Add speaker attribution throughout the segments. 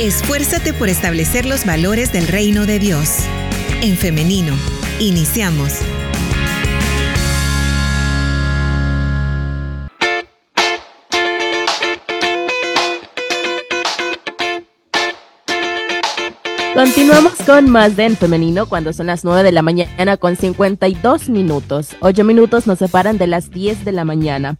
Speaker 1: Esfuérzate por establecer los valores del reino de Dios. En femenino, iniciamos.
Speaker 2: Continuamos con más de En Femenino cuando son las 9 de la mañana con 52 minutos. 8 minutos nos separan de las 10 de la mañana.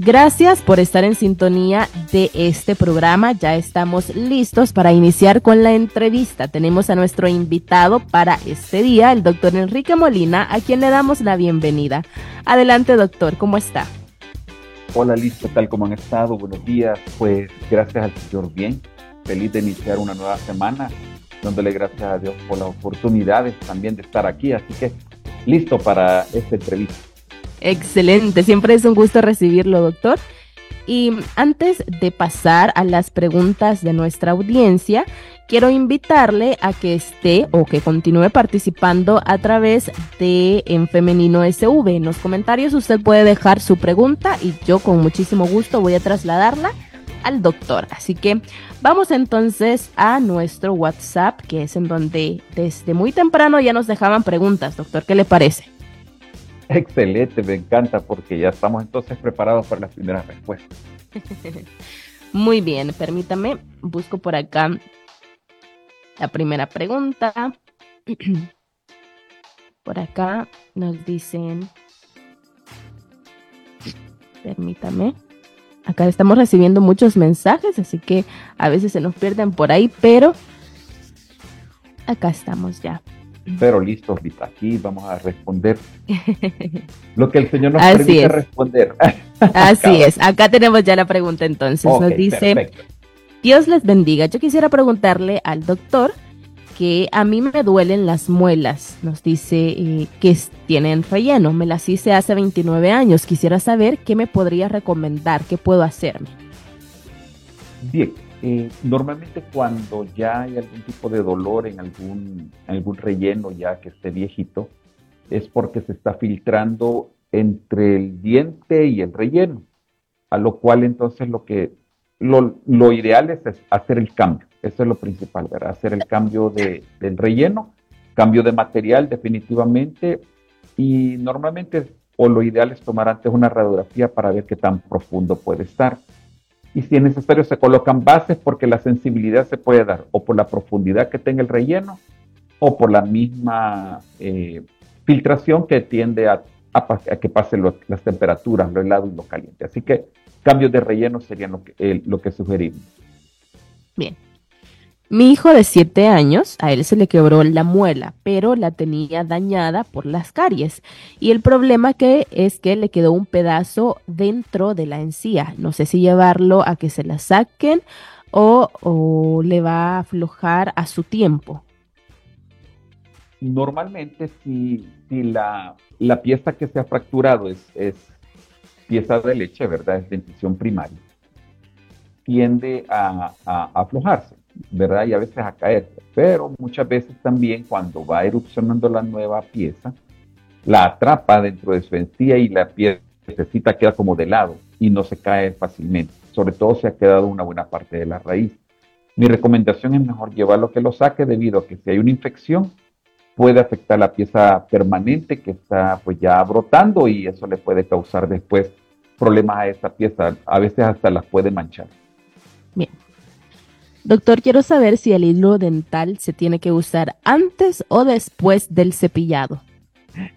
Speaker 2: Gracias por estar en sintonía de este programa. Ya estamos listos para iniciar con la entrevista. Tenemos a nuestro invitado para este día, el doctor Enrique Molina, a quien le damos la bienvenida. Adelante, doctor, ¿cómo está?
Speaker 3: Hola, listo, tal como han estado. Buenos días. Pues gracias al Señor, bien. Feliz de iniciar una nueva semana, dándole gracias a Dios por las oportunidades también de estar aquí. Así que listo para esta entrevista.
Speaker 2: Excelente, siempre es un gusto recibirlo, doctor. Y antes de pasar a las preguntas de nuestra audiencia, quiero invitarle a que esté o que continúe participando a través de En Femenino SV. En los comentarios usted puede dejar su pregunta y yo con muchísimo gusto voy a trasladarla al doctor. Así que vamos entonces a nuestro WhatsApp, que es en donde desde muy temprano ya nos dejaban preguntas, doctor. ¿Qué le parece?
Speaker 3: Excelente, me encanta porque ya estamos entonces preparados para las primeras respuestas.
Speaker 2: Muy bien, permítame, busco por acá la primera pregunta. Por acá nos dicen, permítame, acá estamos recibiendo muchos mensajes, así que a veces se nos pierden por ahí, pero acá estamos ya.
Speaker 3: Pero listo, aquí vamos a responder lo que el Señor nos permite responder.
Speaker 2: Así es, acá tenemos ya la pregunta entonces. nos dice, Dios les bendiga. Yo quisiera preguntarle al doctor que a mí me duelen las muelas. Nos dice eh, que tienen relleno. Me las hice hace 29 años. Quisiera saber qué me podría recomendar, qué puedo hacerme.
Speaker 3: Bien, eh, normalmente cuando ya hay algún tipo de dolor en algún, algún relleno ya que esté viejito, es porque se está filtrando entre el diente y el relleno, a lo cual entonces lo que lo, ideal es, hacer el cambio, eso es lo principal, ¿verdad? Hacer el cambio de, del relleno, cambio de material definitivamente y normalmente o lo ideal es tomar antes una radiografía para ver qué tan profundo puede estar y si es necesario se colocan bases porque la sensibilidad se puede dar o por la profundidad que tenga el relleno o por la misma eh, filtración que tiende a, que pasen las temperaturas, lo helado y lo caliente. Así que cambios de relleno serían lo que, lo que sugerimos.
Speaker 2: Bien, mi hijo de 7 años, a él se le quebró la muela, pero la tenía dañada por las caries. Y el problema que es que le quedó un pedazo dentro de la encía. No sé si llevarlo a que se la saquen o, le va a aflojar a su tiempo.
Speaker 3: Normalmente si, la, pieza que se ha fracturado es, es pieza de leche, ¿verdad? Es dentición primaria, tiende a aflojarse ¿verdad? Y a veces a caer. Pero muchas veces también cuando va erupcionando la nueva pieza, la atrapa dentro de su encía y la piececita queda como de lado y no se cae fácilmente. Sobre todo si ha quedado una buena parte de la raíz. Mi recomendación es mejor llevarlo que lo saque debido a que si hay una infección puede afectar la pieza permanente que está pues ya brotando y eso le puede causar después problemas a esa pieza. A veces hasta las puede manchar.
Speaker 2: Bien, Doctor, quiero saber si el hilo dental se tiene que usar antes o después del cepillado.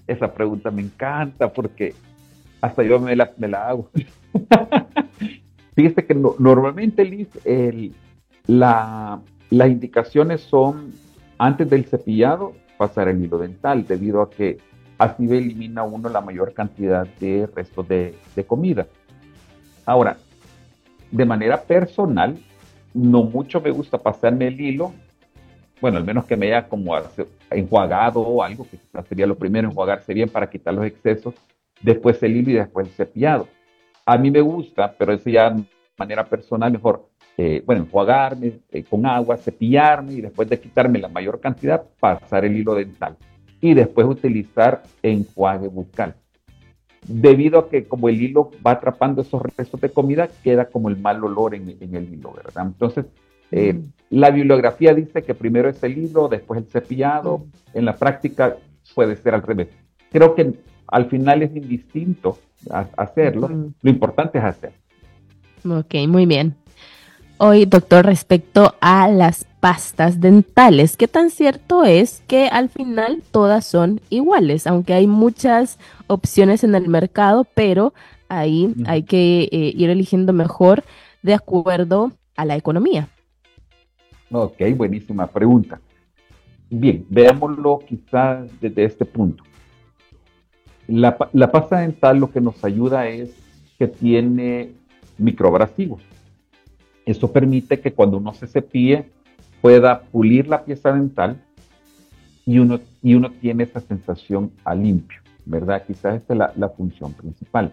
Speaker 3: Esa pregunta me encanta porque hasta yo me la, hago. Fíjese que normalmente, Liz, las indicaciones son antes del cepillado pasar el hilo dental, debido a que así elimina uno la mayor cantidad de restos de comida. Ahora, de manera personal, no mucho me gusta pasarme el hilo, bueno, al menos que me haya como enjuagado o algo, que sería lo primero, enjuagarse bien para quitar los excesos, después el hilo y después el cepillado. A mí me gusta, pero eso ya manera personal, mejor, eh, bueno, enjuagarme eh, con agua, cepillarme y después de quitarme la mayor cantidad, pasar el hilo dental. Y después utilizar enjuague bucal debido a que como el hilo va atrapando esos restos de comida, queda como el mal olor en, el hilo, ¿verdad? Entonces, Eh, la bibliografía dice que primero es el hilo, después el cepillado. En la práctica puede ser al revés. Creo que al final es indistinto hacerlo. Lo importante es hacer.
Speaker 2: Ok, muy bien. Hoy, doctor, respecto a las pastas dentales, ¿qué tan cierto es que al final todas son iguales? Aunque hay muchas opciones en el mercado, pero ahí hay que eh, ir eligiendo mejor de acuerdo a la economía.
Speaker 3: Ok, buenísima pregunta. Bien, veámoslo quizás desde este punto. La, pasta dental lo que nos ayuda es que tiene microabrasivos. Eso permite que cuando uno se cepille pueda pulir la pieza dental y uno, y uno tiene esa sensación a limpio, ¿verdad? Quizás esta es la, función principal.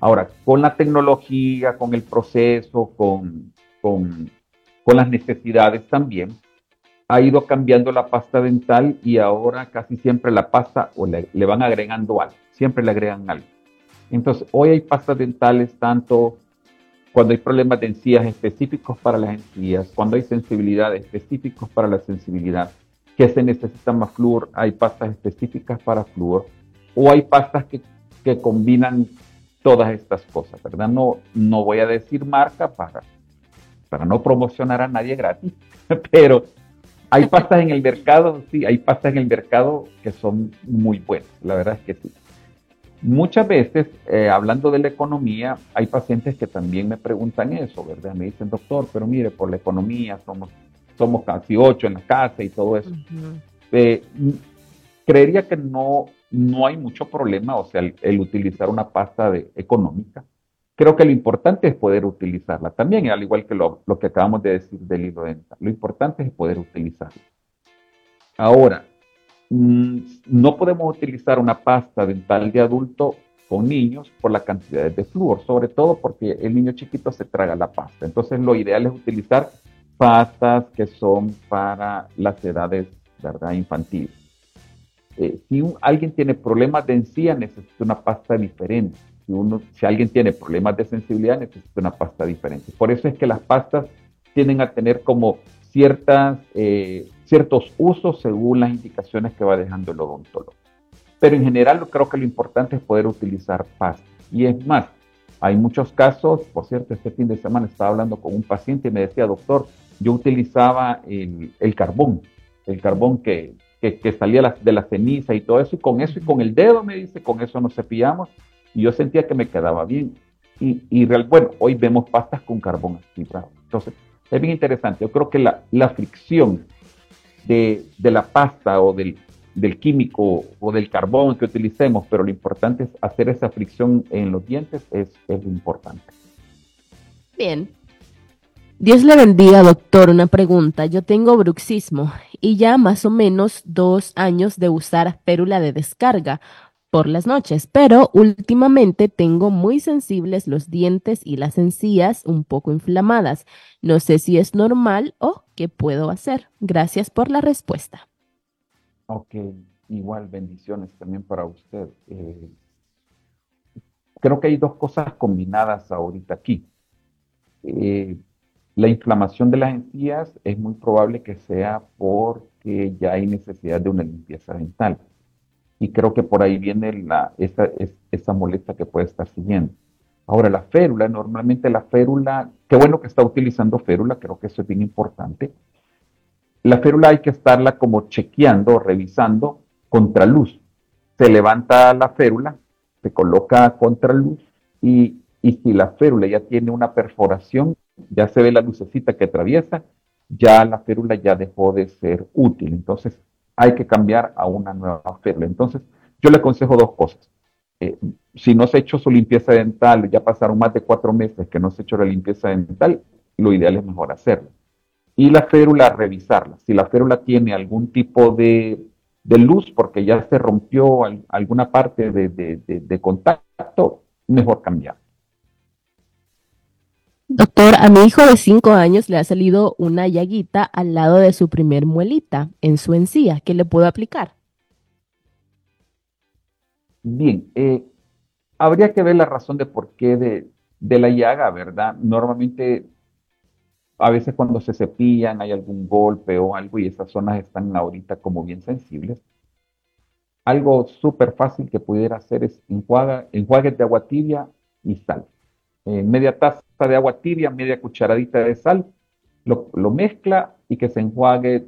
Speaker 3: Ahora, con la tecnología, con el proceso, con, con con las necesidades también, ha ido cambiando la pasta dental y ahora casi siempre la pasta o le, van agregando algo, siempre le agregan algo. Entonces, hoy hay pastas dentales tanto cuando hay problemas de encías específicos para las encías, cuando hay sensibilidad específicos para la sensibilidad, que se necesita más flúor, hay pastas específicas para flúor, o hay pastas que, que combinan todas estas cosas, ¿verdad? No, no voy a decir marca para, para no promocionar a nadie gratis, pero hay pastas en el mercado, sí, hay pastas en el mercado que son muy buenas, la verdad es que sí. Muchas veces, eh, hablando de la economía, hay pacientes que también me preguntan eso, ¿verdad? Me dicen, doctor, pero mire, por la economía somos, somos casi ocho en la casa y todo eso. Eh, creería que no, no hay mucho problema, o sea, el, utilizar una pasta de, económica creo que lo importante es poder utilizarla también, al igual que lo, que acabamos de decir del hilo dental. Lo importante es poder utilizarla. Ahora, mm, no podemos utilizar una pasta dental de adulto con niños por la cantidad de flúor, sobre todo porque el niño chiquito se traga la pasta. Entonces, lo ideal es utilizar pastas que son para las edades ¿verdad? infantiles. Eh, si alguien tiene problemas de encía, necesita una pasta diferente si, uno, si alguien tiene problemas de sensibilidad, necesita una pasta diferente. Por eso es que las pastas tienden a tener como ciertas, eh, ciertos usos según las indicaciones que va dejando el odontólogo. Pero en general creo que lo importante es poder utilizar pasta. Y es más, hay muchos casos, por cierto, este fin de semana estaba hablando con un paciente y me decía, doctor, yo utilizaba el, el carbón, el carbón que, que, que salía de la ceniza y todo eso, y con eso y con el dedo, me dice, con eso nos cepillamos y yo sentía que me quedaba bien. Y, y real, bueno, hoy vemos pastas con carbón activado. Entonces, es bien interesante. Yo creo que la, la fricción de, de, la pasta o del, del químico o del carbón que utilicemos, pero lo importante es hacer esa fricción en los dientes, es, es importante.
Speaker 2: Bien. Dios le bendiga, doctor. Una pregunta. Yo tengo bruxismo y ya más o menos dos años de usar férula de descarga por las noches, pero últimamente tengo muy sensibles los dientes y las encías un poco inflamadas. No sé si es normal o qué puedo hacer. Gracias por la respuesta.
Speaker 3: Ok, igual bendiciones también para usted. Eh, creo que hay dos cosas combinadas ahorita aquí. Eh, la inflamación de las encías es muy probable que sea porque ya hay necesidad de una limpieza dental y creo que por ahí viene la, esa, esa molestia que puede estar siguiendo. Ahora, la férula, normalmente la férula, qué bueno que está utilizando férula, creo que eso es bien importante. La férula hay que estarla como chequeando, revisando contra luz. Se levanta la férula, se coloca contra luz y, y si la férula ya tiene una perforación, ya se ve la lucecita que atraviesa, ya la férula ya dejó de ser útil. Entonces, hay que cambiar a una nueva férula. Entonces, yo le aconsejo dos cosas. Eh, si no se ha hecho su limpieza dental, ya pasaron más de cuatro meses que no se ha hecho la limpieza dental, lo ideal es mejor hacerlo. Y la férula, revisarla. Si la férula tiene algún tipo de, luz, porque ya se rompió alguna parte de contacto, mejor cambiar.
Speaker 2: Doctor, a mi hijo de cinco años le ha salido una llaguita al lado de su primer muelita en su encía. ¿Qué le puedo aplicar?
Speaker 3: Bien, eh, habría que ver la razón de por qué de, la llaga, ¿verdad? Normalmente a veces cuando se cepillan hay algún golpe o algo y esas zonas están ahorita como bien sensibles. Algo súper fácil que pudiera hacer es enjuaga, enjuagues de agua tibia y sal. Eh, media taza de agua tibia, media cucharadita de sal, lo, mezcla y que se enjuague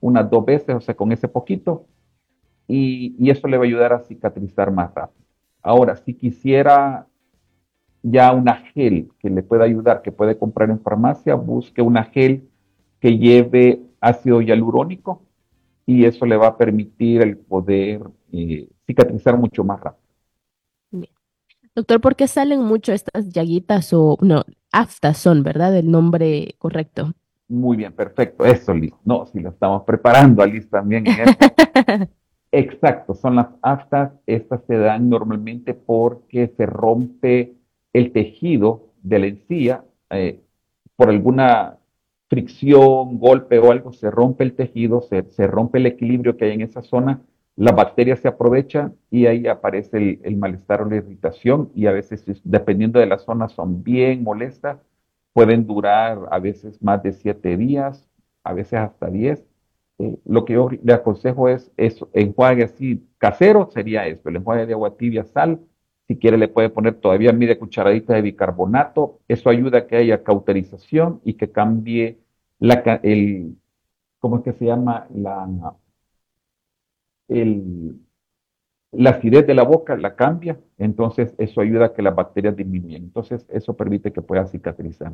Speaker 3: unas dos veces, o sea, con ese poquito, y, y eso le va a ayudar a cicatrizar más rápido. Ahora, si quisiera ya una gel que le pueda ayudar, que puede comprar en farmacia, busque una gel que lleve ácido hialurónico y eso le va a permitir el poder eh, cicatrizar mucho más rápido.
Speaker 2: Doctor, ¿por qué salen mucho estas llaguitas o no, aftas son, ¿verdad? El nombre correcto.
Speaker 3: Muy bien, perfecto. Eso, Liz. No, si lo estamos preparando, Liz, también. Exacto, son las aftas. Estas se dan normalmente porque se rompe el tejido de la encía eh, por alguna fricción, golpe o algo, se rompe el tejido, se, se, rompe el equilibrio que hay en esa zona, las bacterias se aprovechan y ahí aparece el, malestar o la irritación y a veces, dependiendo de la zona, son bien molestas, pueden durar a veces más de siete días, a veces hasta diez. Eh, lo que yo le aconsejo es, es enjuague así casero, sería esto, el enjuague de agua tibia, sal, si quiere le puede poner todavía media cucharadita de bicarbonato. Eso ayuda a que haya cauterización y que cambie la, el, ¿cómo es que se llama? La, el, la acidez de la boca la cambia, entonces eso ayuda a que las bacterias disminuyan. Entonces eso permite que pueda cicatrizar.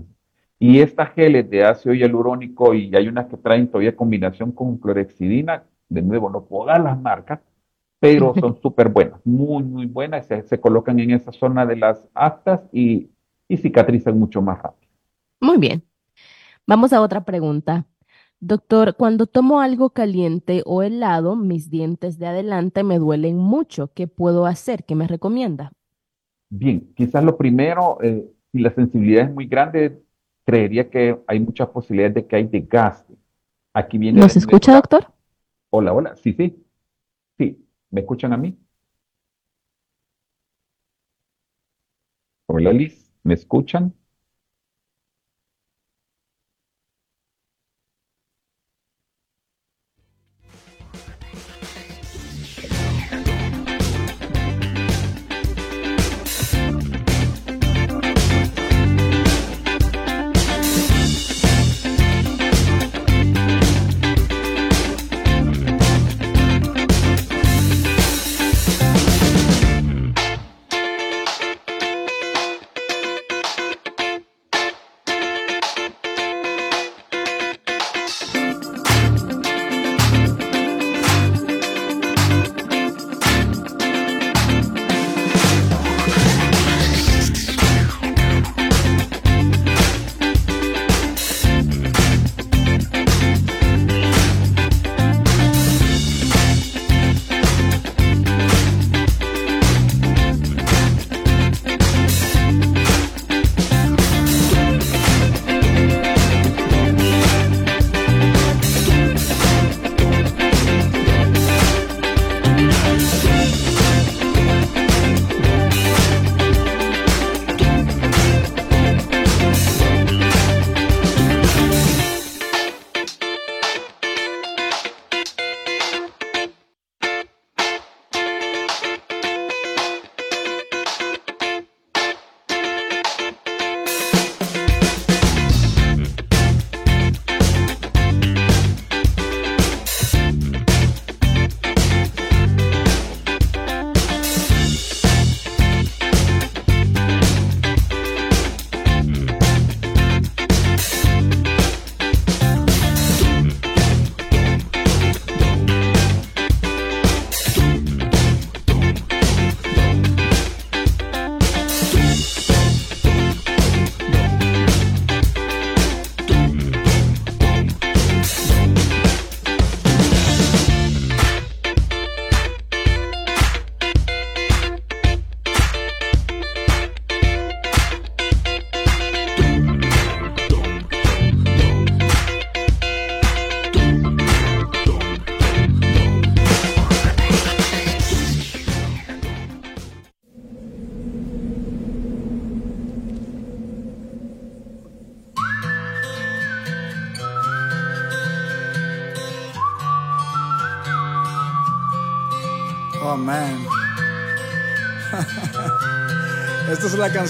Speaker 3: Y estas geles de ácido hialurónico y hay unas que traen todavía combinación con clorexidina, de nuevo no puedo dar las marcas, pero son súper buenas, muy, muy buenas. Se, se, colocan en esa zona de las aftas y, y cicatrizan mucho más rápido.
Speaker 2: Muy bien. Vamos a otra pregunta. Doctor, cuando tomo algo caliente o helado, mis dientes de adelante me duelen mucho. ¿Qué puedo hacer? ¿Qué me recomienda?
Speaker 3: Bien, quizás lo primero, eh, si la sensibilidad es muy grande, creería que hay muchas posibilidades de que hay desgaste. Aquí viene.
Speaker 2: ¿Nos escucha, doctor?
Speaker 3: Hola, hola. Sí, sí. Sí. ¿Me escuchan a mí? Hola Liz, ¿me escuchan?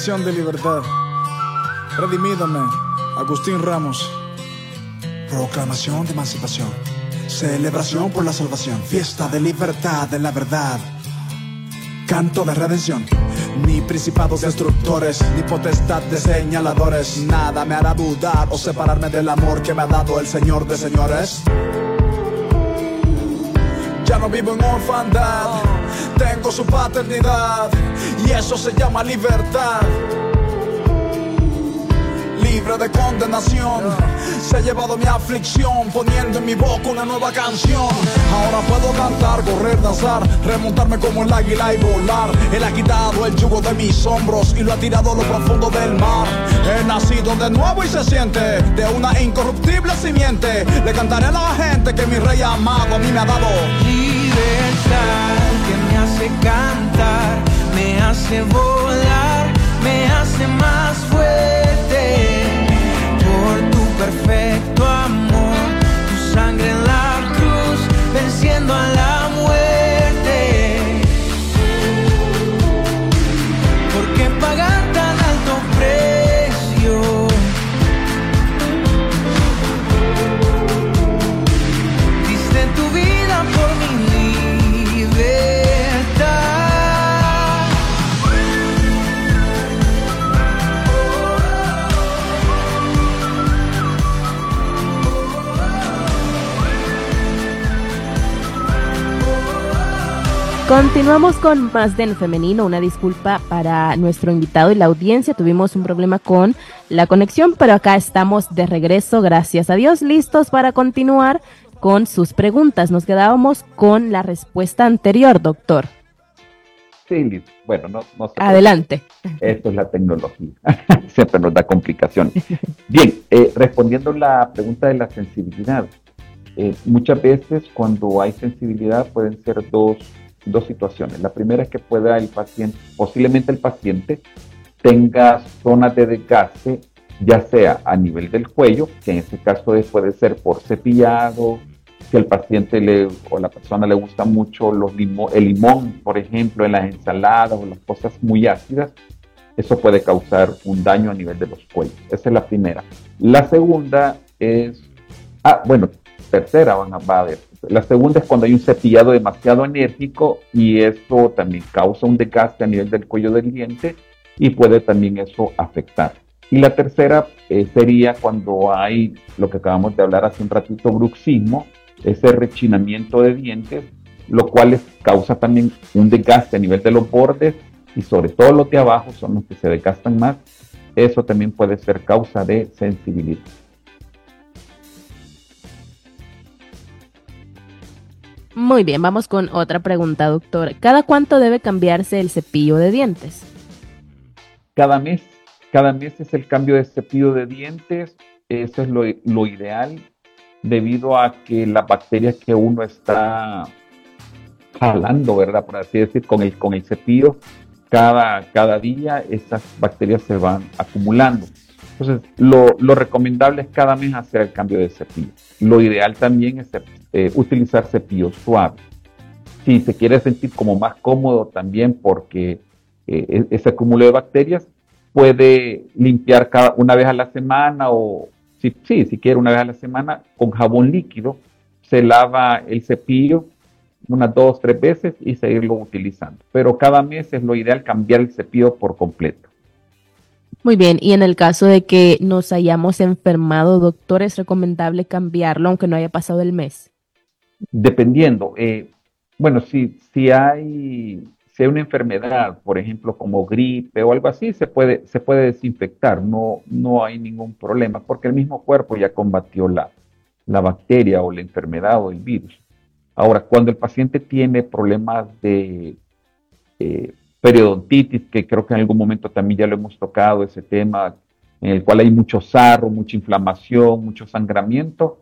Speaker 4: Canción de libertad. Redimídame, Agustín Ramos. Proclamación de emancipación. Celebración por la salvación. Fiesta de libertad en la verdad. Canto de redención. Ni principados destructores, ni potestad de señaladores. Nada me hará dudar o separarme del amor que me ha dado el Señor de señores. Ya no vivo en orfandad, tengo su paternidad y eso se llama libertad libre de condenación. Se ha llevado mi aflicción, poniendo en mi boca una nueva canción. Ahora puedo cantar, correr, danzar, remontarme como el águila y volar. Él ha quitado el yugo de mis hombros y lo ha tirado a lo profundo del mar. He nacido de nuevo y se siente de una incorruptible simiente. Le cantaré a la gente que mi rey amado a mí me ha dado.
Speaker 5: Libertad cantar, me hace volar, me hace más fuerte perfecto
Speaker 2: Continuamos con más de en femenino. Una disculpa para nuestro invitado y la audiencia. Tuvimos un problema con la conexión, pero acá estamos de regreso, gracias a Dios, listos para continuar con sus preguntas. Nos quedábamos con la respuesta anterior, doctor.
Speaker 3: Sí. Bueno, no, no se
Speaker 2: Adelante.
Speaker 3: Esto es la tecnología. Siempre nos da complicaciones. Bien, eh, respondiendo la pregunta de la sensibilidad. eh, muchas veces cuando hay sensibilidad pueden ser dos, dos situaciones. La primera es que pueda el paciente, posiblemente el paciente tenga zonas de desgaste, ya sea a nivel del cuello, que en este caso puede ser por cepillado, si al paciente le, o la persona le gusta mucho los limo- el limón, por ejemplo, en las ensaladas o las cosas muy ácidas, eso puede causar un daño a nivel de los cuellos. Esa es la primera. La segunda es, ah, bueno, tercera van a. La segunda es cuando hay un cepillado demasiado enérgico y eso también causa un desgaste a nivel del cuello del diente y puede también eso afectar. Y la tercera eh, sería cuando hay lo que acabamos de hablar hace un ratito, bruxismo, ese rechinamiento de dientes, lo cual causa también un desgaste a nivel de los bordes y sobre todo los de abajo son los que se desgastan más. Eso también puede ser causa de sensibilidad.
Speaker 2: Muy bien, vamos con otra pregunta, doctor. ¿Cada cuánto debe cambiarse el cepillo de dientes?
Speaker 3: Cada mes, cada mes es el cambio de cepillo de dientes. Eso es lo, ideal debido a que las bacterias que uno está jalando, ¿verdad? Por así decir, con el, con el cepillo, cada, cada día esas bacterias se van acumulando. Entonces, lo, lo recomendable es cada mes hacer el cambio de cepillo. Lo ideal también es eh, utilizar cepillos suaves. Si se quiere sentir como más cómodo también porque eh, e- ese acúmulo de bacterias, puede limpiar cada una vez a la semana o si, sí, si quiere una vez a la semana con jabón líquido, se lava el cepillo unas dos, tres veces y seguirlo utilizando. Pero cada mes es lo ideal cambiar el cepillo por completo.
Speaker 2: Muy bien, y en el caso de que nos hayamos enfermado, doctor, ¿es recomendable cambiarlo aunque no haya pasado el mes?
Speaker 3: Dependiendo, eh, bueno, si, si, hay, si una enfermedad, por ejemplo, como gripe o algo así, se puede, se puede desinfectar, no, no hay ningún problema, porque el mismo cuerpo ya combatió la, la bacteria o la enfermedad o el virus. Ahora, cuando el paciente tiene problemas de eh, periodontitis, que creo que en algún momento también ya lo hemos tocado, ese tema en el cual hay mucho sarro, mucha inflamación, mucho sangramiento,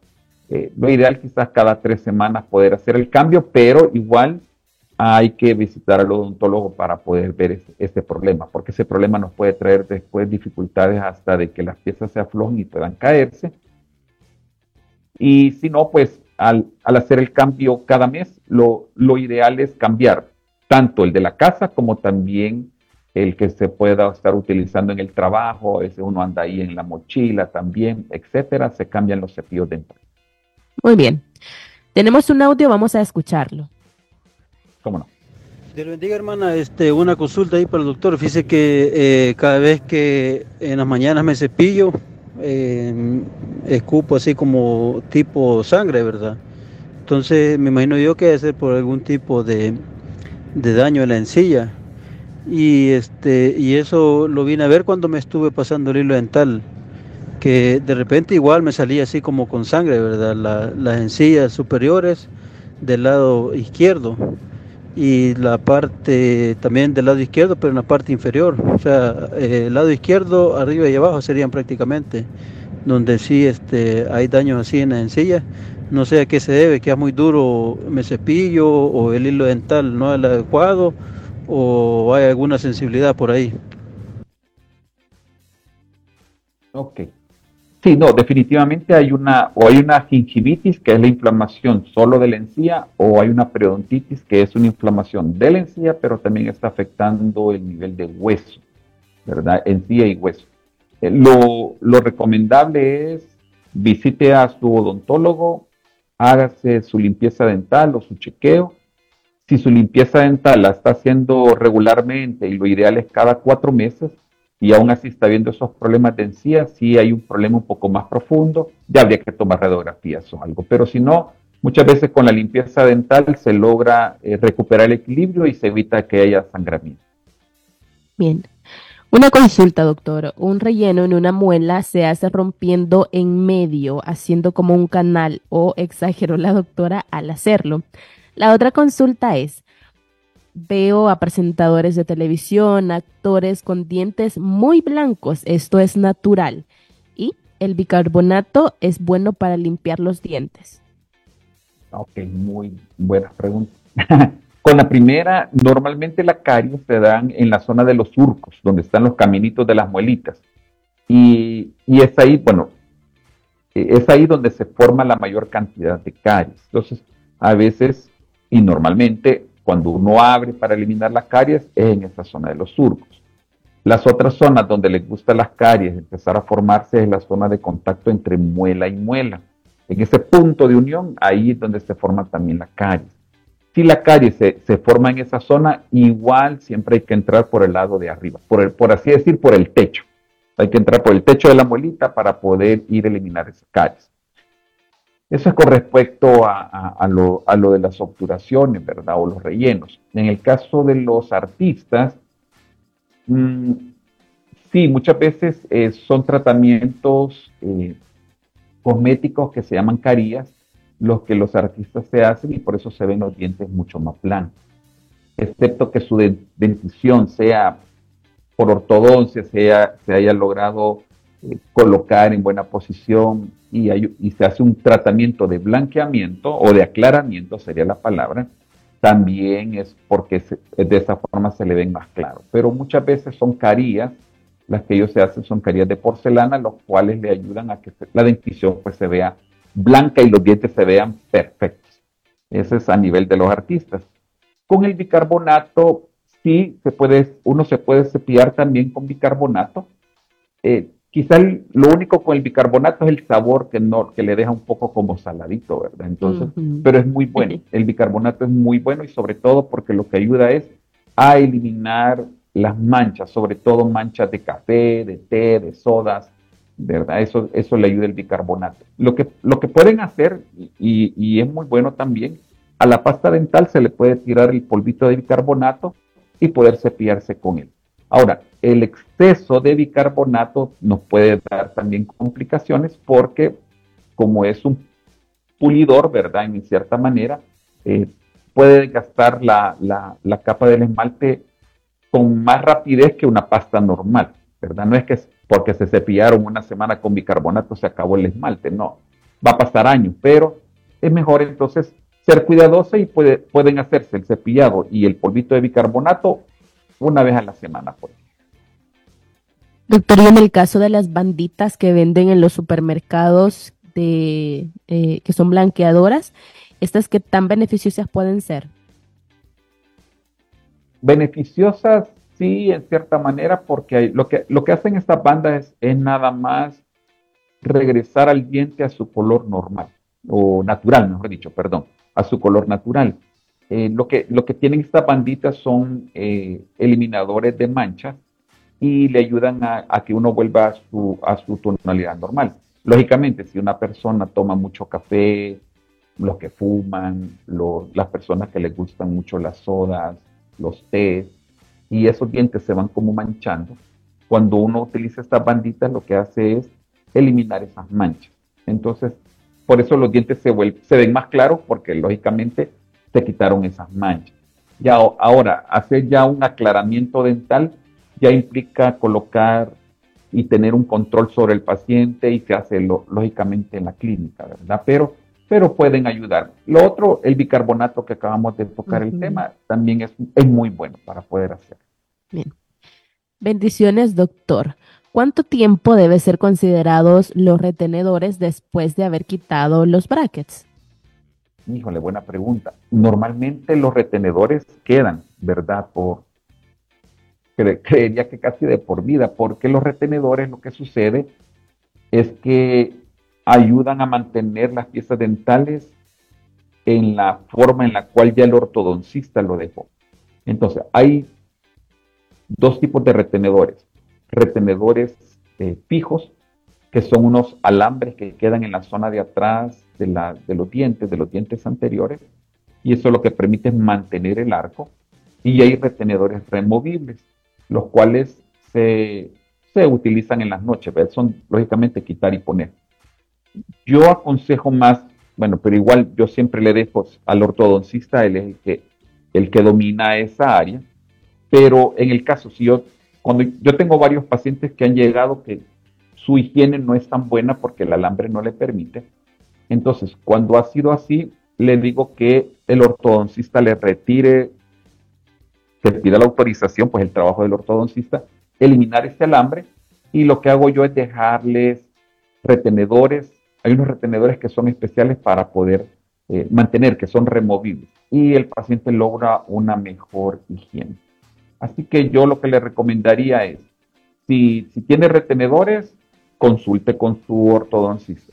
Speaker 3: eh, lo ideal quizás cada tres semanas poder hacer el cambio, pero igual hay que visitar al odontólogo para poder ver ese, ese, problema, porque ese problema nos puede traer después dificultades hasta de que las piezas se aflojen y puedan caerse. Y si no, pues al, al hacer el cambio cada mes, lo, lo ideal es cambiar tanto el de la casa como también el que se pueda estar utilizando en el trabajo, a veces uno anda ahí en la mochila también, etcétera, se cambian los cepillos dentales.
Speaker 2: Muy bien. Tenemos un audio, vamos a escucharlo.
Speaker 3: ¿Cómo no?
Speaker 6: Dios bendiga, hermana. Este, una consulta ahí para el doctor. Fíjese que eh, cada vez que en las mañanas me cepillo, eh, escupo así como tipo sangre, ¿verdad? Entonces me imagino yo que debe ser por algún tipo de, de daño en la encilla. Y, este, y eso lo vine a ver cuando me estuve pasando el hilo dental, que de repente igual me salía así como con sangre, ¿verdad? las encillas superiores del lado izquierdo y la parte también del lado izquierdo, pero en la parte inferior. O sea, eh, el lado izquierdo, arriba y abajo serían prácticamente, donde sí este, hay daños así en la encilla. No sé a qué se debe, que es muy duro me cepillo o el hilo dental no es el adecuado o hay alguna sensibilidad por ahí.
Speaker 3: Ok. Sí, no, definitivamente hay una, o hay una gingivitis, que es la inflamación solo de la encía, o hay una periodontitis, que es una inflamación de la encía, pero también está afectando el nivel de hueso, ¿verdad? Encía y hueso. Eh, lo, lo recomendable es visite a su odontólogo, hágase su limpieza dental o su chequeo. Si su limpieza dental la está haciendo regularmente y lo ideal es cada cuatro meses, y aún así está viendo esos problemas de encía, si hay un problema un poco más profundo, ya habría que tomar radiografías o algo. Pero si no, muchas veces con la limpieza dental se logra eh, recuperar el equilibrio y se evita que haya sangramiento.
Speaker 2: Bien. Una consulta, doctor. Un relleno en una muela se hace rompiendo en medio, haciendo como un canal, o exageró la doctora al hacerlo. La otra consulta es, veo a presentadores de televisión, actores con dientes muy blancos, esto es natural. Y el bicarbonato es bueno para limpiar los dientes.
Speaker 3: Ok, muy buena pregunta. con la primera, normalmente la caries se dan en la zona de los surcos, donde están los caminitos de las muelitas. Y, y es ahí, bueno, es ahí donde se forma la mayor cantidad de caries. Entonces, a veces y normalmente cuando uno abre para eliminar las caries es en esa zona de los surcos. Las otras zonas donde les gustan las caries empezar a formarse es la zona de contacto entre muela y muela. En ese punto de unión, ahí es donde se forma también la caries. Si la caries se, forma en esa zona, igual siempre hay que entrar por el lado de arriba, por así decir, por el techo. Hay que entrar por el techo de la muelita para poder ir a eliminar esas caries. Eso es con respecto a, lo, de las obturaciones, ¿verdad? O los rellenos. En el caso de los artistas, mm, sí, muchas veces eh, son tratamientos eh, cosméticos que se llaman carías, los que los artistas se hacen y por eso se ven los dientes mucho más planos. Excepto que su dentición sea por ortodoncia, sea, se haya logrado eh, colocar en buena posición y, se hace un tratamiento de blanqueamiento o de aclaramiento, sería la palabra, también es porque de esa forma se le ven más claro. Pero muchas veces son carías, las que ellos se hacen son carías de porcelana, los cuales le ayudan a que la dentición pues se vea blanca y los dientes se vean perfectos. Ese es a nivel de los artistas. Con el bicarbonato, sí, se puede, uno se puede cepillar también con bicarbonato. Eh, Quizá lo único con el bicarbonato es el sabor que, no, que le deja un poco como saladito, ¿verdad? Entonces, pero es muy bueno. El bicarbonato es muy bueno y sobre todo porque lo que ayuda es a eliminar las manchas, sobre todo manchas de café, de té, de sodas, ¿verdad? Eso, eso le ayuda el bicarbonato. Lo que, lo que pueden hacer, y, y es muy bueno también, a la pasta dental se le puede tirar el polvito de bicarbonato y poder cepillarse con él. Ahora, el exceso de bicarbonato nos puede dar también complicaciones porque como es un pulidor, ¿verdad? En cierta manera, eh, puede gastar la, capa del esmalte con más rapidez que una pasta normal, ¿verdad? No es que porque se cepillaron una semana con bicarbonato se acabó el esmalte, no. Va a pasar años, pero es mejor entonces ser cuidadoso y pueden hacerse el cepillado y el polvito de bicarbonato una vez a la semana. Por
Speaker 2: Doctor, y en el caso de las banditas que venden en los supermercados de, eh, que son blanqueadoras, ¿estas qué tan beneficiosas pueden ser?
Speaker 3: beneficiosas, sí, en cierta manera, porque lo, que, lo que hacen estas bandas es, nada más regresar al diente a su color normal, o natural, mejor dicho, perdón, a su color natural. Eh, lo, que, lo que tienen estas banditas son eh, eliminadores de manchas y le ayudan a, que uno vuelva a su, a su tonalidad normal. Lógicamente, si una persona toma mucho café, los que fuman, las personas que les gustan mucho las sodas, los tés, y esos dientes se van como manchando. Cuando uno utiliza estas banditas, lo que hace es eliminar esas manchas. Entonces, por eso los dientes se, se ven más claros, porque lógicamente se quitaron esas manchas. Ya, ahora, hacer ya un aclaramiento dental ya implica colocar y tener un control sobre el paciente y se hace lógicamente en la clínica, ¿verdad? Pero pero pueden ayudar. Lo otro, el bicarbonato que acabamos de tocar el tema, también es, es muy bueno para poder hacer.
Speaker 2: Bien. Bendiciones, doctor. ¿Cuánto tiempo deben ser considerados los retenedores después de haber quitado los brackets?
Speaker 3: Híjole, buena pregunta. Normalmente los retenedores quedan, ¿verdad? Por, creería que casi de por vida, porque los retenedores lo que sucede es que ayudan a mantener las piezas dentales en la forma en la cual ya el ortodoncista lo dejó. Entonces, hay dos tipos de retenedores. Retenedores eh, fijos, que son unos alambres que quedan en la zona de atrás de, los dientes, de los dientes anteriores, y eso lo que permite es mantener el arco. Y hay retenedores removibles, los cuales se, se utilizan en las noches, son lógicamente quitar y poner. Yo aconsejo más, bueno, pero igual yo siempre le dejo al ortodoncista, él es el que, el que domina esa área, pero en el caso, si yo, cuando yo tengo varios pacientes que han llegado que su higiene no es tan buena porque el alambre no le permite, entonces cuando ha sido así, le digo que el ortodoncista le retire, que pida la autorización, pues el trabajo del ortodoncista, eliminar ese alambre y lo que hago yo es dejarles retenedores hay unos retenedores que son especiales para poder eh, mantener, que son removibles, y el paciente logra una mejor higiene. Así que yo lo que le recomendaría es, si, tiene retenedores, consulte con su ortodoncista.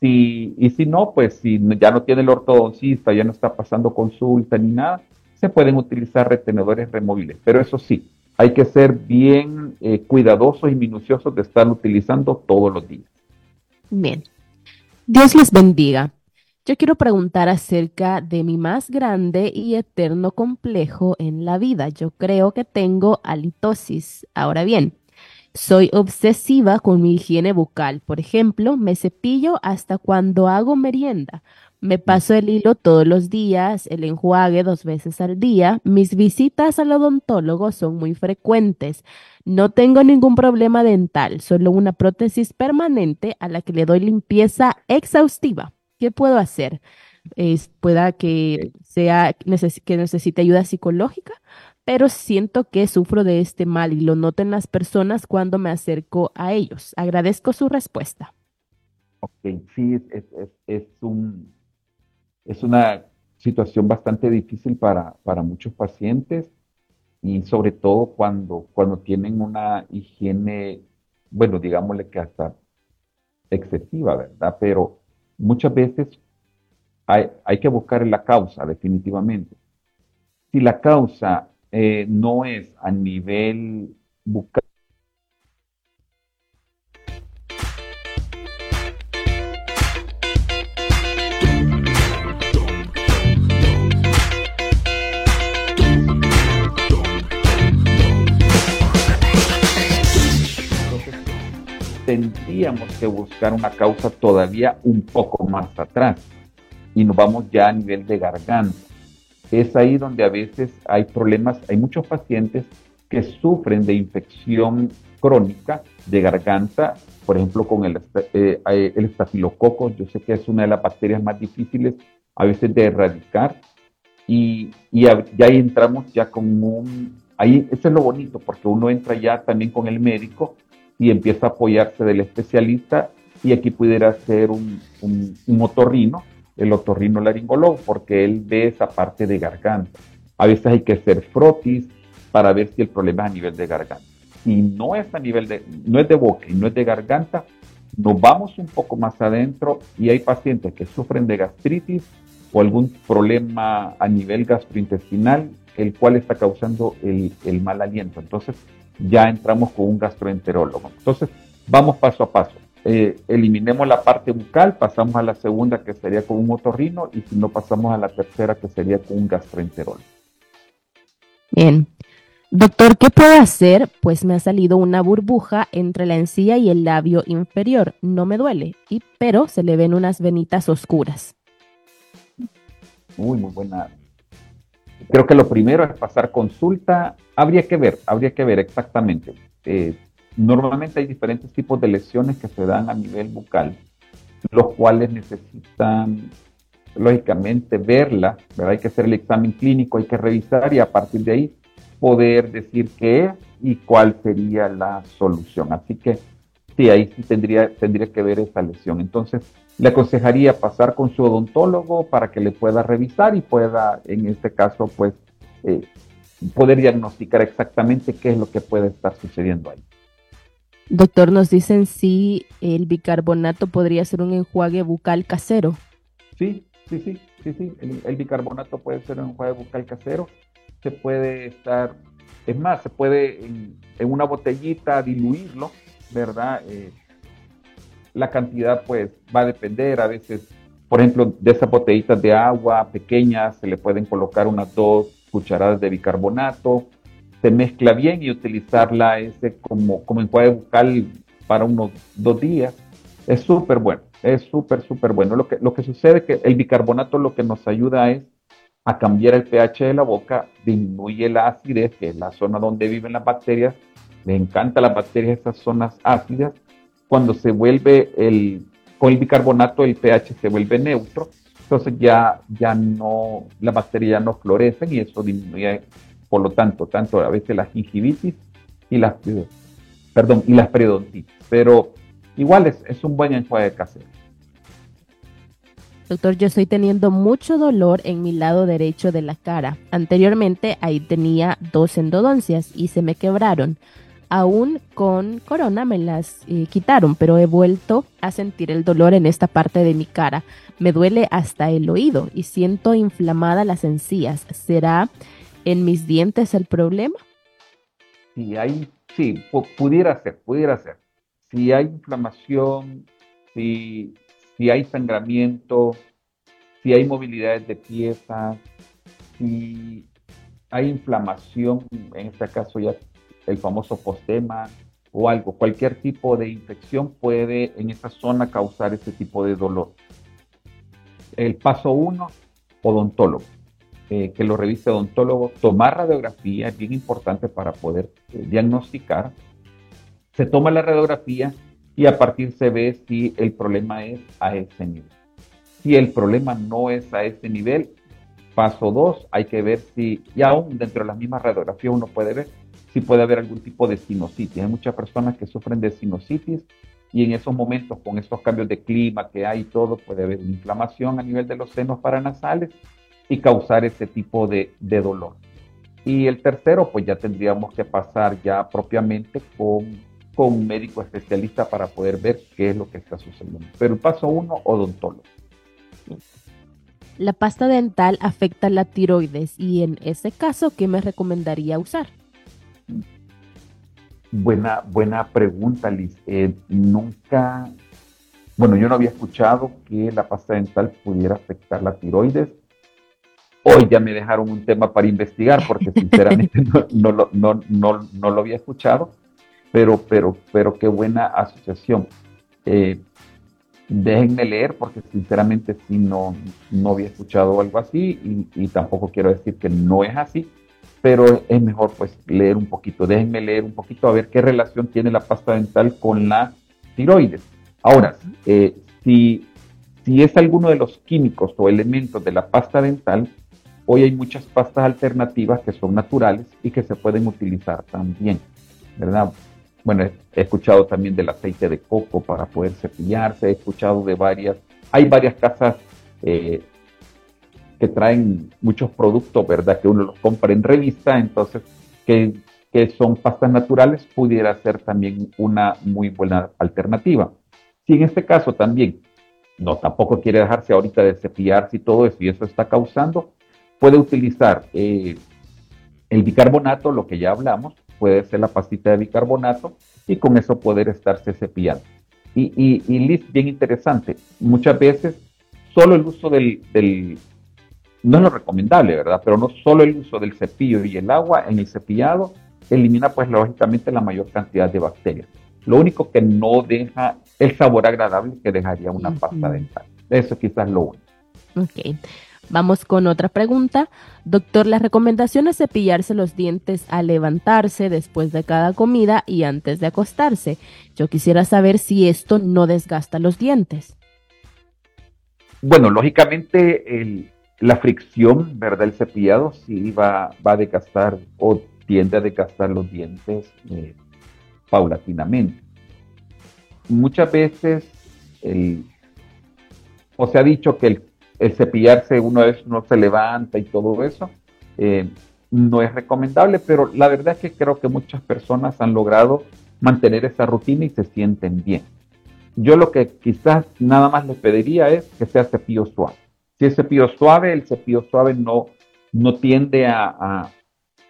Speaker 3: Si, y si no, pues si ya no tiene el ortodoncista, ya no está pasando consulta ni nada, se pueden utilizar retenedores removibles. Pero eso sí, hay que ser bien eh, cuidadosos y minuciosos de estar utilizando todos los días.
Speaker 2: Bien. Dios les bendiga. Yo quiero preguntar acerca de mi más grande y eterno complejo en la vida. Yo creo que tengo halitosis. Ahora bien, soy obsesiva con mi higiene bucal. Por ejemplo, me cepillo hasta cuando hago merienda. Me paso el hilo todos los días, el enjuague dos veces al día. Mis visitas al odontólogo son muy frecuentes. No tengo ningún problema dental, solo una prótesis permanente a la que le doy limpieza exhaustiva. ¿Qué puedo hacer? Es, pueda que sea que necesite ayuda psicológica, pero siento que sufro de este mal y lo noto en las personas cuando me acerco a ellos. Agradezco su respuesta.
Speaker 3: Ok, sí, es, es, un, es una situación bastante difícil para, para muchos pacientes y sobre todo cuando, cuando tienen una higiene, bueno, digámosle que hasta excesiva, ¿verdad? Pero muchas veces hay, hay que buscar la causa, definitivamente. Si la causa eh, no es a nivel bucal, tendríamos que buscar una causa todavía un poco más atrás y nos vamos ya a nivel de garganta. Es ahí donde a veces hay problemas, hay muchos pacientes que sufren de infección crónica de garganta, por ejemplo con el, eh, estafilococo, yo sé que es una de las bacterias más difíciles a veces de erradicar. Y, ya ahí entramos ya con un, ahí eso es lo bonito porque uno entra ya también con el médico y empieza a apoyarse del especialista y aquí pudiera ser un, un, el otorrino laringólogo, porque él ve esa parte de garganta. A veces hay que hacer frotis para ver si el problema es a nivel de garganta. Si no es a nivel de, no es de boca y no es de garganta, nos vamos un poco más adentro y hay pacientes que sufren de gastritis o algún problema a nivel gastrointestinal, el cual está causando el mal aliento. Entonces, ya entramos con un gastroenterólogo. Entonces, vamos paso a paso. Eh, eliminemos la parte bucal, pasamos a la segunda que sería con un otorrino y si no pasamos a la tercera que sería con un gastroenterólogo.
Speaker 2: Bien. Doctor, ¿qué puedo hacer? Pues me ha salido una burbuja entre la encía y el labio inferior. No me duele, y, pero se le ven unas venitas oscuras.
Speaker 3: Muy, muy buena. Creo que lo primero es pasar consulta. Habría que ver, habría que ver exactamente. Eh, normalmente hay diferentes tipos de lesiones que se dan a nivel bucal, los cuales necesitan, lógicamente, verla. Hay que hacer el examen clínico, hay que revisar y a partir de ahí poder decir qué es y cuál sería la solución. Así que sí, ahí sí tendría, tendría que ver esa lesión. Entonces, le aconsejaría pasar con su odontólogo para que le pueda revisar y pueda, en este caso, pues, eh, poder diagnosticar exactamente qué es lo que puede estar sucediendo ahí.
Speaker 2: Doctor, nos dicen si el bicarbonato podría ser un enjuague bucal casero.
Speaker 3: Sí, sí, sí, sí, sí. El, bicarbonato puede ser un enjuague bucal casero. Se puede estar, es más, se puede en, una botellita diluirlo, ¿verdad? Eh, la cantidad pues va a depender, a veces, por ejemplo, de esas botellitas de agua pequeñas se le pueden colocar unas dos cucharadas de bicarbonato, se mezcla bien y utilizarla ese como, como enjuague bucal para unos dos días. Es súper bueno, es súper, súper bueno. Lo que, lo que sucede es que el bicarbonato lo que nos ayuda es a cambiar el pH de la boca, disminuye la acidez, que es la zona donde viven las bacterias. Le encanta las bacterias esas zonas ácidas. Cuando se vuelve el, con el bicarbonato el pH se vuelve neutro, entonces ya, ya no, las bacterias no florecen y eso disminuye por lo tanto, tanto a veces la gingivitis y las, perdón, y las periodontitis. Pero igual es, un buen enjuague casero.
Speaker 2: Doctor, yo estoy teniendo mucho dolor en mi lado derecho de la cara. Anteriormente ahí tenía dos endodoncias y se me quebraron. Aún con corona me las eh, quitaron, pero he vuelto a sentir el dolor en esta parte de mi cara. Me duele hasta el oído y siento inflamada las encías. ¿Será en mis dientes el problema?
Speaker 3: Si hay, sí, pudiera ser, pudiera ser. Si hay inflamación, si, si hay sangramiento, si hay movilidades de piezas, si hay inflamación, en este caso ya el famoso postema o algo, cualquier tipo de infección puede en esa zona causar ese tipo de dolor. El paso uno, odontólogo. Eh, que lo revise odontólogo, tomar radiografía es bien importante para poder eh, diagnosticar. Se toma la radiografía y a partir se ve si el problema es a ese nivel. Si el problema no es a ese nivel, paso dos, hay que ver si, y aún dentro de la misma radiografía uno puede ver si puede haber algún tipo de sinusitis. Hay muchas personas que sufren de sinusitis y en esos momentos, con estos cambios de clima que hay y todo, puede haber una inflamación a nivel de los senos paranasales y causar ese tipo de, dolor. Y el tercero, pues ya tendríamos que pasar ya propiamente con, con un médico especialista para poder ver qué es lo que está sucediendo. Pero el paso uno, odontólogo.
Speaker 2: La pasta dental afecta la tiroides y en ese caso, ¿qué me recomendaría usar?
Speaker 3: Buena, buena pregunta, Liz. Eh, nunca, bueno, yo no había escuchado que la pasta dental pudiera afectar la tiroides. Hoy ya me dejaron un tema para investigar porque sinceramente no, lo, no, no, lo había escuchado, pero, pero, pero qué buena asociación. Eh, déjenme leer porque sinceramente sí no, no había escuchado algo así y, tampoco quiero decir que no es así, pero es mejor pues leer un poquito. Déjenme leer un poquito a ver qué relación tiene la pasta dental con la tiroides. Ahora, eh, si, si es alguno de los químicos o elementos de la pasta dental, Hoy hay muchas pastas alternativas que son naturales y que se pueden utilizar también, ¿verdad? Bueno, he escuchado también del aceite de coco para poder cepillarse, he escuchado de varias, hay varias casas eh, que traen muchos productos, ¿verdad? Que uno los compra en revista, entonces que, que son pastas naturales pudiera ser también una muy buena alternativa. Si en este caso también no tampoco quiere dejarse ahorita de cepillarse y todo eso, y eso está causando, puede utilizar eh, el bicarbonato, lo que ya hablamos, puede ser la pastita de bicarbonato, y con eso poder estarse cepillando. Y, y, y Liz, bien interesante, muchas veces solo el uso del, del, no es lo recomendable, ¿verdad? Pero no solo el uso del cepillo y el agua en el cepillado elimina pues lógicamente la mayor cantidad de bacterias. Lo único que no deja el sabor agradable que dejaría una pasta dental. Eso quizás lo único.
Speaker 2: Ok. Vamos con otra pregunta. Doctor, la recomendación es cepillarse los dientes al levantarse después de cada comida y antes de acostarse. Yo quisiera saber si esto no desgasta los dientes.
Speaker 3: Bueno, lógicamente la fricción, ¿verdad? El cepillado sí va, a desgastar o tiende a desgastar los dientes eh, paulatinamente. Muchas veces, o se ha dicho que el, el cepillarse una vez uno se levanta y todo eso, eh, no es recomendable, pero la verdad es que creo que muchas personas han logrado mantener esa rutina y se sienten bien. Yo lo que quizás nada más les pediría es que sea cepillo suave. Si es cepillo suave, el cepillo suave no, no tiende a, a,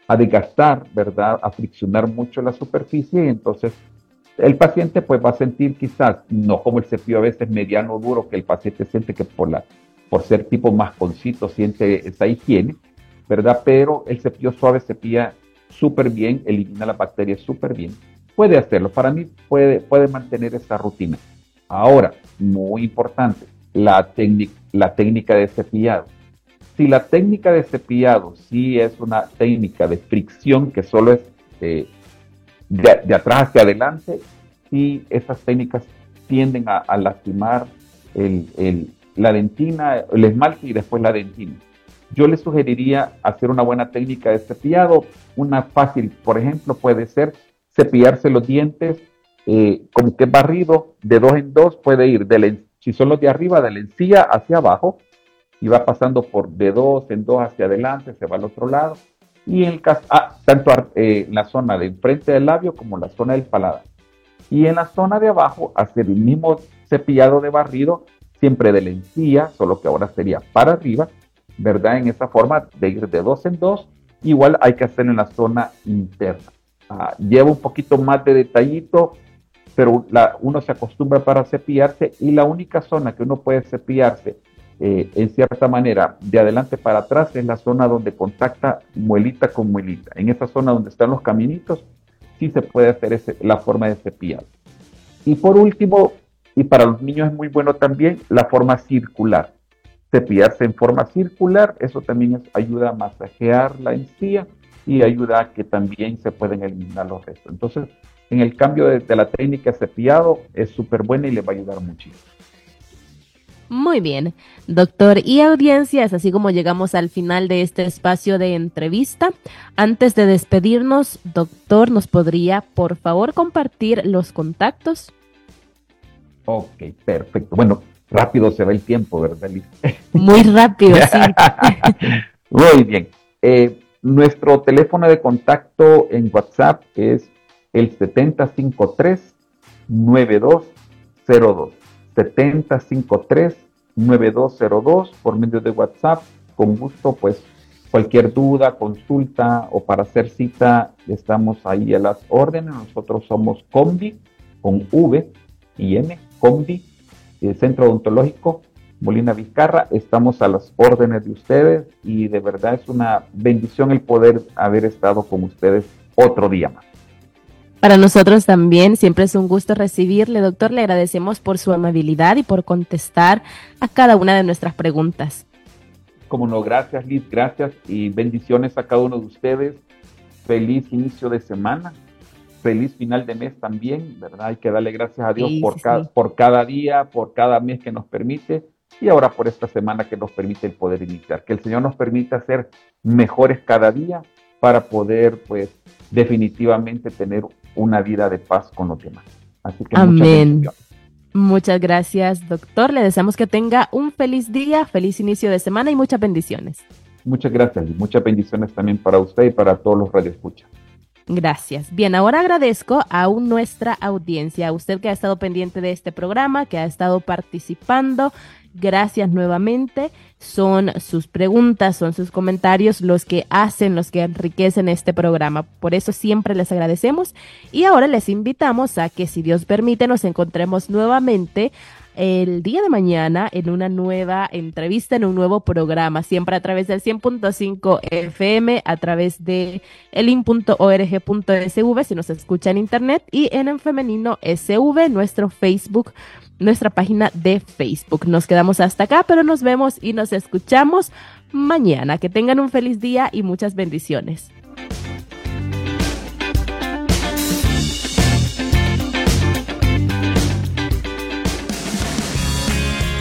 Speaker 3: a desgastar, ¿verdad? A friccionar mucho la superficie y entonces el paciente pues va a sentir quizás, no como el cepillo a veces mediano duro, que el paciente siente que por, la, por ser tipo masconcito siente esa higiene, ¿verdad? Pero el cepillo suave cepilla súper bien, elimina las bacterias súper bien. Puede hacerlo, para mí puede, puede mantener esa rutina. Ahora, muy importante, la, la técnica de cepillado. Si la técnica de cepillado sí es una técnica de fricción que solo es eh, de, atrás hacia adelante, sí esas técnicas tienden a, a lastimar el, el, la dentina, el esmalte y después la dentina. Yo les sugeriría hacer una buena técnica de cepillado. Una fácil, por ejemplo, puede ser cepillarse los dientes eh, como que barrido de dos en dos, puede ir, de la, si son los de arriba, de la encía hacia abajo, y va pasando por de dos en dos hacia adelante, se va al otro lado, y en el caso, ah, tanto eh, en la zona de enfrente del labio como la zona del paladar. Y en la zona de abajo, hacer el mismo cepillado de barrido, siempre de la encía, solo que ahora sería para arriba, ¿verdad? En esa forma de ir de dos en dos, igual hay que hacerlo en la zona interna. Ah, lleva un poquito más de detallito, pero uno se acostumbra para cepillarse y la única zona que uno puede cepillarse eh, en cierta manera de adelante para atrás es la zona donde contacta muelita con muelita. En esa zona donde están los caminitos, sí se puede hacer la forma de cepillar. Y por último, y para los niños es muy bueno también, la forma circular. Cepillarse en forma circular, eso también es, ayuda a masajear la encía y ayuda a que también se pueden eliminar los restos. Entonces, en el cambio de, la técnica cepillado es súper buena y le va a ayudar muchísimo.
Speaker 2: Muy bien, doctor. Y audiencias, así como llegamos al final de este espacio de entrevista, antes de despedirnos, doctor, ¿nos podría por favor compartir los contactos?
Speaker 3: Ok, perfecto. Bueno, rápido se va el tiempo, ¿verdad, Liz?
Speaker 2: Muy rápido, sí.
Speaker 3: Muy bien. Eh, nuestro teléfono de contacto en WhatsApp es el 7053-9202. 7053-9202 por medio de WhatsApp. Con gusto, pues cualquier duda, consulta o para hacer cita, estamos ahí a las órdenes. Nosotros somos Combi con V y M, Combi, el Centro Odontológico Molina Vizcarra. Estamos a las órdenes de ustedes y de verdad es una bendición el poder haber estado con ustedes otro día más.
Speaker 2: Para nosotros también siempre es un gusto recibirle, doctor. Le agradecemos por su amabilidad y por contestar a cada una de nuestras preguntas.
Speaker 3: Como no, gracias Liz, gracias y bendiciones a cada uno de ustedes. Feliz inicio de semana, feliz final de mes también, ¿verdad? Hay que darle gracias a Dios sí, por, sí, cada, sí. por cada día, por cada mes que nos permite y ahora por esta semana que nos permite el poder iniciar. Que el Señor nos permita ser mejores cada día para poder, pues, definitivamente tener una vida de paz con los demás. Así que
Speaker 2: Amén. Muchas gracias, doctor. Le deseamos que tenga un feliz día, feliz inicio de semana y muchas bendiciones.
Speaker 3: Muchas gracias y muchas bendiciones también para usted y para todos los radioescuchas.
Speaker 2: Gracias. Bien, ahora agradezco a nuestra audiencia, a usted que ha estado pendiente de este programa, que ha estado participando. Gracias nuevamente. Son sus preguntas, son sus comentarios los que hacen, los que enriquecen este programa. Por eso siempre les agradecemos. Y ahora les invitamos a que, si Dios permite, nos encontremos nuevamente el día de mañana en una nueva entrevista, en un nuevo programa, siempre a través del 100.5 FM, a través de elin.org.sv, si nos escucha en internet, y en el femenino SV, nuestro Facebook, nuestra página de Facebook. Nos quedamos hasta acá, pero nos vemos y nos escuchamos mañana. Que tengan un feliz día y muchas bendiciones.